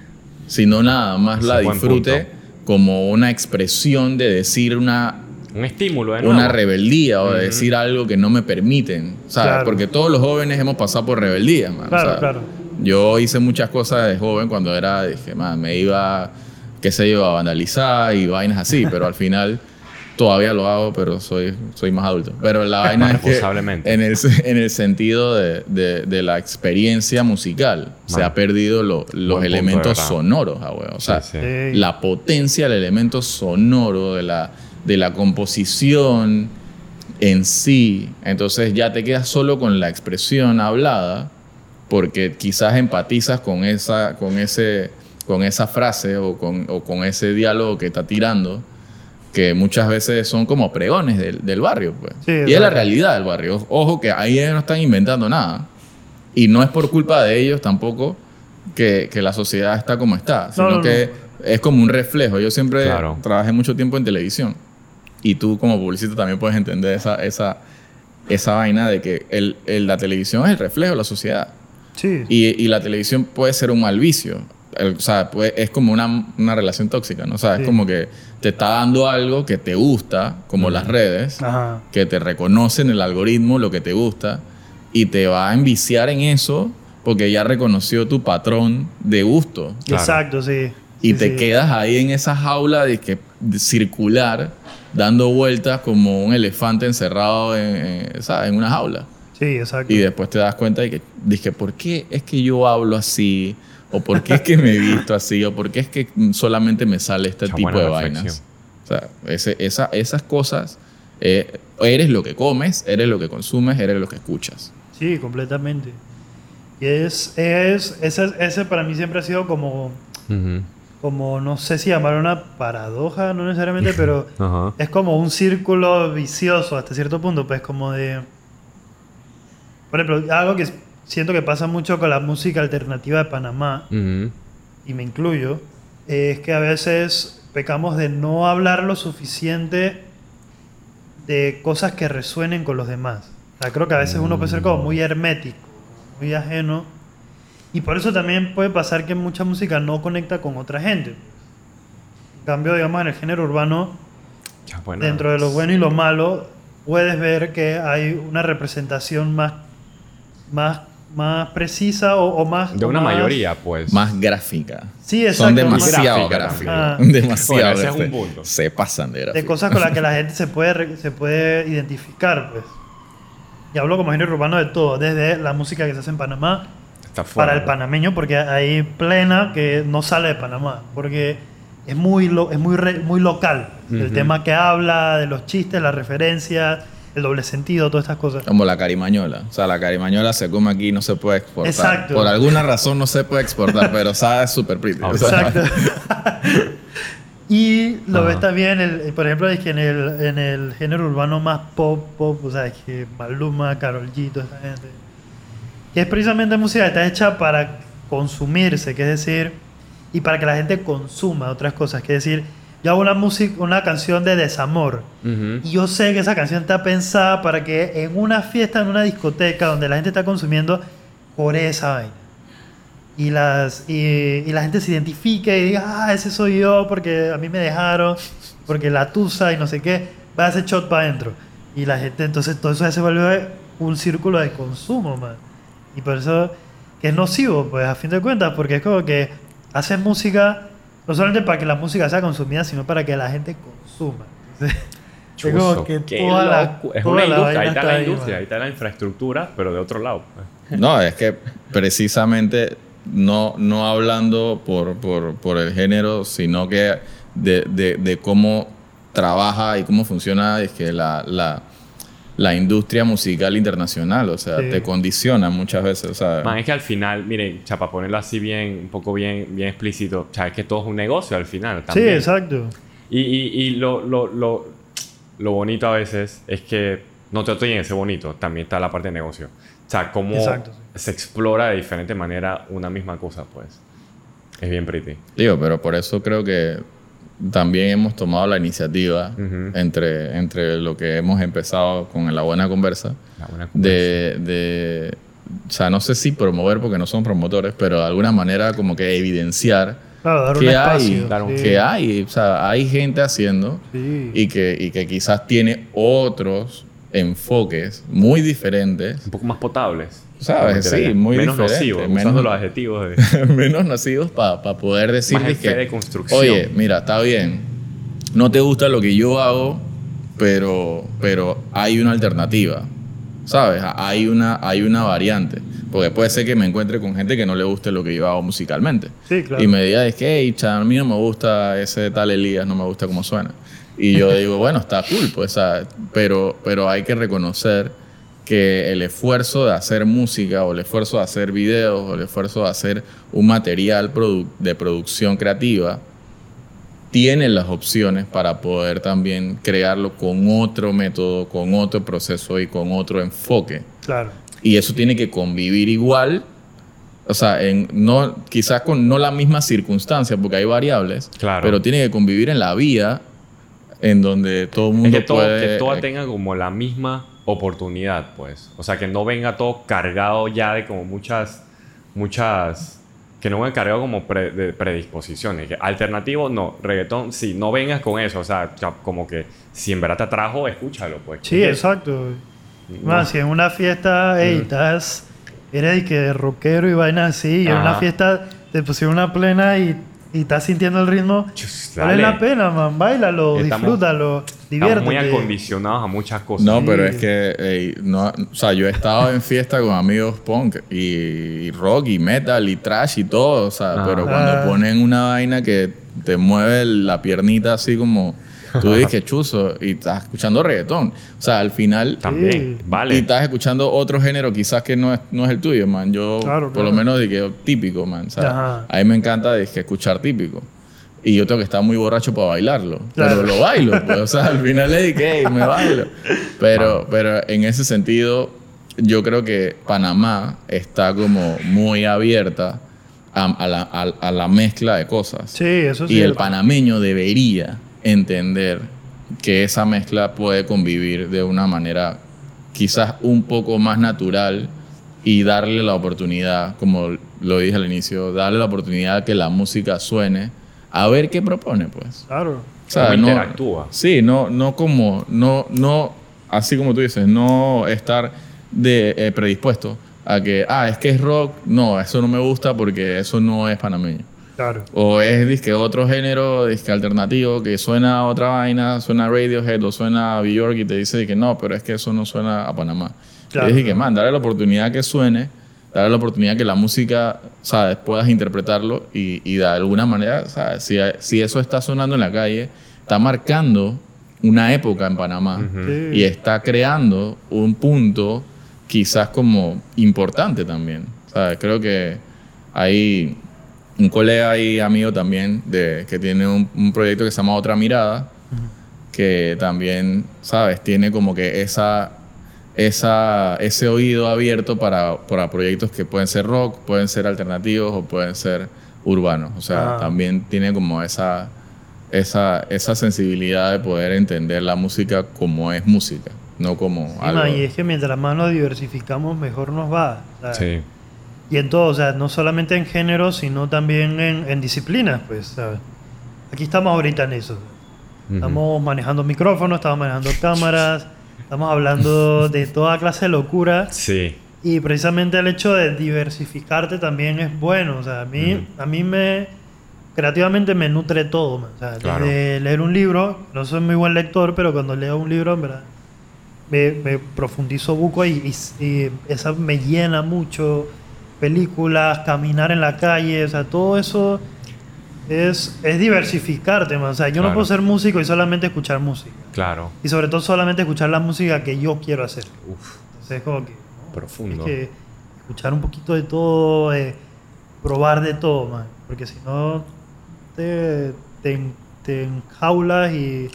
sino nada más Ese la disfrute como una expresión de decir una, Un estímulo, nuevo. una rebeldía o de decir algo que no me permiten, ¿sabes? Claro. Porque todos los jóvenes hemos pasado por rebeldía, man. Claro, claro. Yo hice muchas cosas de joven cuando era, dije, man, me iba, qué sé yo, a vandalizar y vainas así, pero al final todavía lo hago, pero soy, soy más adulto. Pero la vaina es que en el, en el sentido de, de- de la experiencia musical se ha perdido lo- los elementos sonoros, ah, weón. O sea, Sí, sí. Sí. la potencia del elemento sonoro, de la, de la composición en sí. Entonces ya te quedas solo con la expresión hablada, porque quizás empatizas con esa, con ese, con esa frase o con, o con ese diálogo que está tirando, que muchas veces son como pregones del, del barrio. Pues. Sí, y es la realidad del barrio. Ojo que ahí ellos no están inventando nada. Y no es por culpa de ellos tampoco que, que la sociedad está como está, sino no, no. que es como un reflejo. Yo siempre Claro. trabajé mucho tiempo en televisión y tú como publicista también puedes entender esa, esa, esa vaina de que el, el- la televisión es el reflejo de la sociedad. Sí. Y, y la televisión puede ser un mal vicio. El- o sea, puede- es como una, una relación tóxica, ¿no? O sea, Sí. es como que te está dando algo que te gusta, como las redes, Ajá. que te reconocen el algoritmo, lo que te gusta, y te va a enviciar en eso porque ya reconoció tu patrón de gusto. Claro. Exacto, sí. Y Sí, te sí. quedas ahí en esa jaula de que de circular, dando vueltas como un elefante encerrado en, en, ¿sabes? en una jaula. Sí, exacto. Y después te das cuenta de que, dije, ¿por qué es que yo hablo así? ¿O por qué es que me he visto así? ¿O por qué es que solamente me sale este Mucha tipo de reflexión. vainas? O sea, ese- esa- esas cosas, eh, eres lo que comes, eres lo que consumes, eres lo que escuchas. Sí, completamente. Y es, es ese, ese para mí siempre ha sido como, como, no sé si llamar una paradoja, no necesariamente, pero es como un círculo vicioso hasta cierto punto, pues como de... Por ejemplo, algo que siento que pasa mucho con la música alternativa de Panamá, Ujú. y me incluyo, es que a veces pecamos de no hablar lo suficiente de cosas que resuenen con los demás. O sea, creo que a veces uno puede ser como muy hermético, muy ajeno. Y por eso también puede pasar que mucha música no conecta con otra gente. En cambio, digamos, en el género urbano, Ya, bueno. dentro de lo bueno y lo malo, puedes ver que hay una representación más, más, más precisa o, o más... De una más- mayoría, pues. Más gráfica. Sí, exacto. Son demasiado Gráfica gráficos. Ah. Demasiado. Bueno, ese es un punto. Se pasan de de gráficos. cosas con las que la gente se puede, se puede identificar, pues. Y hablo como género urbano de todo, desde la música que se hace en Panamá Está fuera. para el panameño, porque hay plena que no sale de Panamá, porque es muy, lo- es muy, re- muy local. El Ujú. tema que habla, de los chistes, las referencias, el doble sentido, todas estas cosas. Como la carimañola. O sea, la carimañola se come aquí y no se puede exportar. Exacto. Por alguna razón no se puede exportar, pero sabe súper pretty. O sea, Exacto. Y lo Ajá. ves también, el, por ejemplo, es que en el, en el género urbano más pop, pop, o sea, es que Maluma, Karol G, toda esta gente. Que es precisamente música que está hecha para consumirse, que es decir, y para que la gente consuma otras cosas, que es decir, yo hago una música, una canción de desamor. Ujú. Y yo sé que esa canción está pensada para que en una fiesta, en una discoteca donde la gente está consumiendo, por esa vaina. Y, las, y, y la gente se identifique y diga, ah, ese soy yo porque a mí me dejaron, porque la tusa y no sé qué, va a hacer shot para adentro. Y la gente, entonces todo eso ya se vuelve un círculo de consumo, man. Y por eso que es nocivo, pues a fin de cuentas, porque es como que haces música no solamente para que la música sea consumida, sino para que la gente consuma. Es como que toda la. Es toda una la industria, ahí está está la industria, ahí está la infraestructura, pero de otro lado. pues. No, es que precisamente no, no hablando por, por, por el género, sino que de, de- de cómo trabaja y cómo funciona es que la, la, la industria musical internacional, o sea, Sí. te condiciona muchas veces, o sea, Man, es que al final, miren, o sea, para ponerlo así bien, un poco bien, bien explícito, o sea, es que todo es un negocio al final. Sí, También. exacto. Y, y, y lo, lo, lo, lo bonito a veces es que no te en ese bonito, también está la parte de negocio. O sea, cómo Exacto, se explora de diferente manera una misma cosa, pues. Es bien pretty. digo, pero por eso creo que también hemos tomado la iniciativa entre, entre lo que hemos empezado con la buena conversa, La buena de, de, o sea, no sé si promover porque no son promotores, pero de alguna manera como que evidenciar Claro, dar un que espacio. hay, Dar un- sí. que hay, o sea, hay gente haciendo Sí. y que, y que quizás tiene otros enfoques muy diferentes, Un poco más potables. ¿Sabes? Sí, muy Menos nocivos, menos- usando los adjetivos de... menos nacidos para poder decir Más en que, de construcción. oye, mira, está bien, no te gusta lo que yo hago, pero, pero hay una alternativa, ¿sabes? Hay una, hay una variante. Porque puede ser que me encuentre con gente que no le guste lo que yo hago musicalmente. Sí, claro. Y me diga, es que, hey, cha, a mí no me gusta ese tal Elías, no me gusta cómo suena. Y yo digo, bueno, está cool, pues, ¿sabes? Pero, pero hay que reconocer que el esfuerzo de hacer música o el esfuerzo de hacer videos o el esfuerzo de hacer un material produ- de producción creativa tiene las opciones para poder también crearlo con otro método, con otro proceso y con otro enfoque. Claro. Y eso tiene que convivir igual, o sea, en, no, quizás con no la misma circunstancia, porque hay variables, Claro. pero tiene que convivir en la vía en donde todo el Es mundo que, todo, puede... que toda eh, tenga como la misma oportunidad, pues. O sea, que no venga todo cargado ya de como muchas, muchas, que no venga cargado como pre- de predisposiciones. Que alternativo, no. Reggaetón, sí, no vengas con eso. O sea, como que si en verdad te atrajo, escúchalo, pues. Sí, exacto. Más, si en una fiesta, hey, Mm. estás, eres de que rockero y vaina así, y en una fiesta te pusieron una plena y, y estás sintiendo el ritmo, Chus, vale la pena, man, bailalo, Estamos- disfrútalo, Estamos diviértete. muy acondicionados a muchas cosas. No, Sí. pero es que, ey, no, o sea, yo he estado en fiesta con amigos punk y, y rock y metal y trash y todo, o sea, Ah. pero Ah. cuando ponen una vaina que te mueve la piernita así como, tú dices que chuzo y estás escuchando reggaetón, o sea, al final... También, Sí. vale. Y estás escuchando otro género quizás que no es, no es el tuyo, man. Yo, Claro, por lo menos, que típico, man. ¿sabes? A mí me encanta que escuchar típico. Y yo tengo que estar muy borracho para bailarlo. Claro. Pero lo bailo, pues. O sea, al final de que "Hey, me bailo. Pero, pero en ese sentido, yo creo que Panamá está como muy abierta a, a la, a- a la mezcla de cosas. Sí, eso sí. Y el panameño debería entender que esa mezcla puede convivir de una manera quizás un poco más natural y darle la oportunidad, como lo dije al inicio, darle la oportunidad a que la música suene, a ver qué propone, pues. Claro. O sea, no- interactúa. Sí, no, no como, no, no, así como tú dices, no estar de, eh, predispuesto a que, ah, es que es rock, no, eso no me gusta porque eso no es panameño. Claro. O es disque otro género, disque alternativo, que suena a otra vaina, suena a Radiohead o suena a Bjork y te dice que no, pero es que eso no suena a Panamá. Claro. Y dije que, man, darle la oportunidad que suene, darle la oportunidad que la música, ¿sabes? Puedas interpretarlo y, y de alguna manera, ¿sabes? Si, si eso está sonando en la calle, está marcando una época en Panamá y está creando un punto quizás como importante también. ¿sabes? Creo que ahí un colega y amigo también de, que tiene un, un proyecto que se llama Otra Mirada, que también, ¿sabes? Tiene como que esa, esa, ese oído abierto para, para proyectos que pueden ser rock, pueden ser alternativos o pueden ser urbanos. O sea, Ah. también tiene como esa, esa, esa sensibilidad de poder entender la música como es música, no como Sí, algo... man, y es que mientras más nos diversificamos, mejor nos va. ¿sabes? Sí. Y en todo, o sea, no solamente en género, sino también en, en disciplinas, pues, ¿sabes? Aquí estamos ahorita en eso. Estamos manejando micrófonos, estamos manejando cámaras, estamos hablando de toda clase de locura. Sí. Y precisamente el hecho de diversificarte también es bueno. O sea, a mí, Ujú. a mí me... Creativamente me nutre todo. man. O sea, Claro. desde leer un libro, no soy muy buen lector, pero cuando leo un libro, en verdad, me, me profundizo buco y, y, y esa me llena mucho. Películas, caminar en la calle, o sea, todo eso es, es diversificarte, man. O sea, yo no puedo ser músico y solamente escuchar música. Claro. Y sobre todo solamente escuchar la música que yo quiero hacer. Uf, Entonces es como que... ¿no? profundo. Es que escuchar un poquito de todo, eh, probar de todo, man. Porque si no, te, te, te enjaulas y,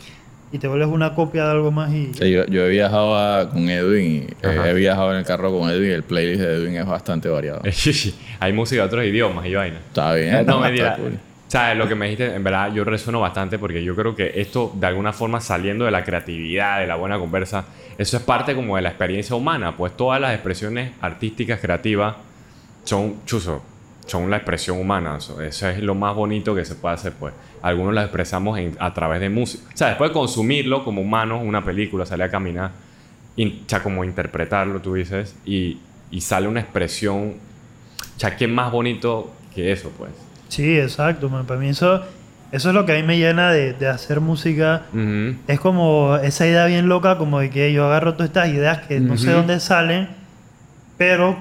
y te vuelves una copia de algo más y... Sí, yo, yo he viajado a- con Edwin y eh, he viajado en el carro con Edwin y el playlist de Edwin es bastante variado. Hay música de otros idiomas y vaina. Está bien. No, está mentira. cool. ¿Sabes? Lo que me dijiste, en verdad, yo resueno bastante porque yo creo que esto, de alguna forma, saliendo de la creatividad, de la buena conversa, eso es parte como de la experiencia humana. Pues todas las expresiones artísticas, creativas, son, chuzo, son la expresión humana. Eso, eso es lo más bonito que se puede hacer, pues. Algunos las expresamos en- a través de música. O sea, después de consumirlo como humanos, una película, salir a caminar, in- o sea, como interpretarlo, tú dices, y, y sale una expresión. O sea, ¿qué más bonito que eso, pues? Sí, exacto, man. Para mí eso, eso es lo que a mí me llena de, de hacer música. Ujú. Es como esa idea bien loca, como de que yo agarro todas estas ideas que no sé dónde salen, pero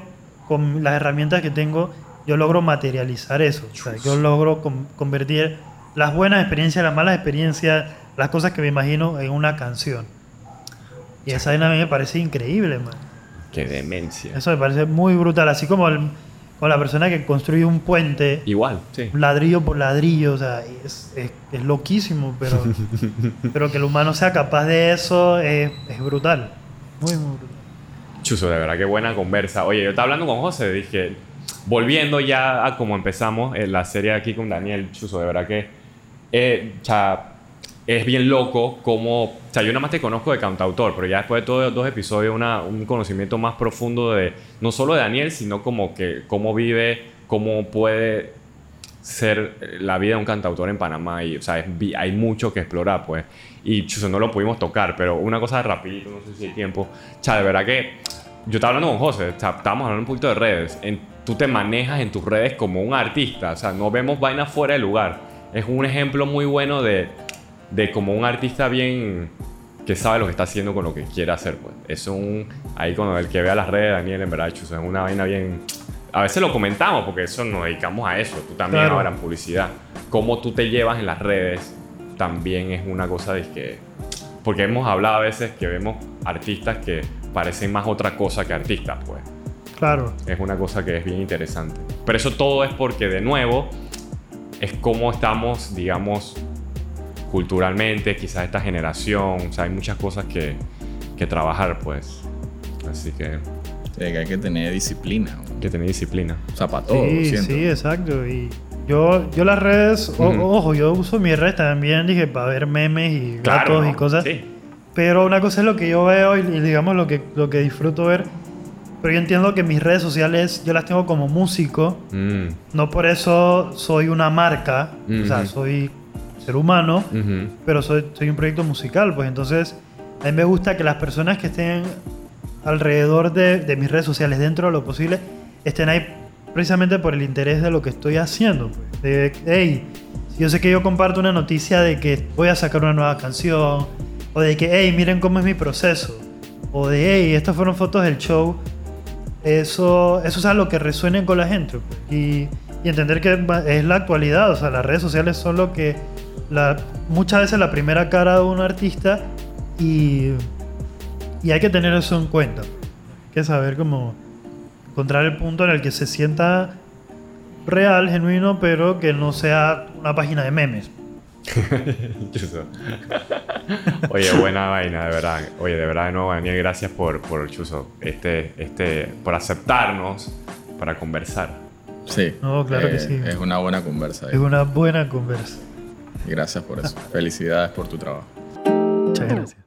con las herramientas que tengo, yo logro materializar eso. O sea, yo logro con- convertir las buenas experiencias, las malas experiencias, las cosas que me imagino en una canción. Y esa vaina a mí me parece increíble, man. Qué demencia. Eso me parece muy brutal. Así como, el- como la persona que construye un puente Igual, sí. ladrillo por ladrillo, o sea, es, es, es loquísimo, pero, pero que el humano sea capaz de eso es, es brutal. Muy, muy brutal. Chuzo, de verdad, qué buena conversa. Oye, yo estaba hablando con José, dije, volviendo ya a como empezamos eh, la serie aquí con Daniel, Chuzo, de verdad que eh, o sea, es bien loco como, o sea, yo nada más te conozco de cantautor, pero ya después de todos dos episodios, una, un conocimiento más profundo de, no solo de Daniel, sino como que cómo vive, cómo puede ser eh, la vida de un cantautor en Panamá y, o sea, es hay mucho que explorar, pues. Y chuzo, no lo pudimos tocar, pero una cosa rapidito, no sé si hay tiempo. O sea, de verdad que yo estaba hablando con José, o sea, estábamos hablando un poquito de redes. En- tú te manejas en tus redes como un artista, o sea, no vemos vainas fuera de lugar. Es un ejemplo muy bueno de, de como un artista bien que sabe lo que está haciendo con lo que quiere hacer, pues. Es un... Ahí con el que vea las redes, Daniel, en verdad, es una vaina bien... A veces lo comentamos porque eso nos dedicamos a eso. Tú también Claro. ahora en publicidad. Cómo tú te llevas en las redes también es una cosa de que... Porque hemos hablado a veces que vemos artistas que parecen más otra cosa que artistas, pues. Claro, Es una cosa que es bien interesante. Pero eso todo es porque, de nuevo, es como estamos, digamos, culturalmente, quizás esta generación. O sea, hay muchas cosas que, que trabajar, pues. Así que Sí, que hay que tener disciplina. ¿no? hay que tener disciplina. O sea, para todo, sí, siento. sí, exacto. Y yo, yo las redes, o- ojo, yo uso mis redes también, dije, para ver memes y datos ¿no? y cosas. Sí. Pero una cosa es lo que yo veo y, y digamos lo que, lo que disfruto ver. Pero yo entiendo que mis redes sociales yo las tengo como músico. Mm, No por eso soy una marca. O sea, soy ser humano. pero soy, soy un proyecto musical, pues entonces a mí me gusta que las personas que estén alrededor de, de mis redes sociales, dentro de lo posible, estén ahí precisamente por el interés de lo que estoy haciendo. Pues. De, hey, yo sé que yo comparto una noticia de que voy a sacar una nueva canción, o de que, hey, miren cómo es mi proceso, o de, hey, estas fueron fotos del show. Eso, eso es algo que resuene con la gente. pues. Y, entender que es la actualidad, o sea, las redes sociales son lo que muchas veces la primera cara de un artista y, y hay que tener eso en cuenta. Hay que saber cómo encontrar el punto en el que se sienta real, genuino, pero que no sea una página de memes. Chuzo. Oye, buena vaina, de verdad. Oye, de verdad, de nuevo, Daniel, gracias por, por Chuzo, este, este, por aceptarnos para conversar. Sí. No, claro que Eh, sí. Es una buena conversa. Es una buena conversa. Y gracias por eso. Felicidades por tu trabajo. Muchas gracias.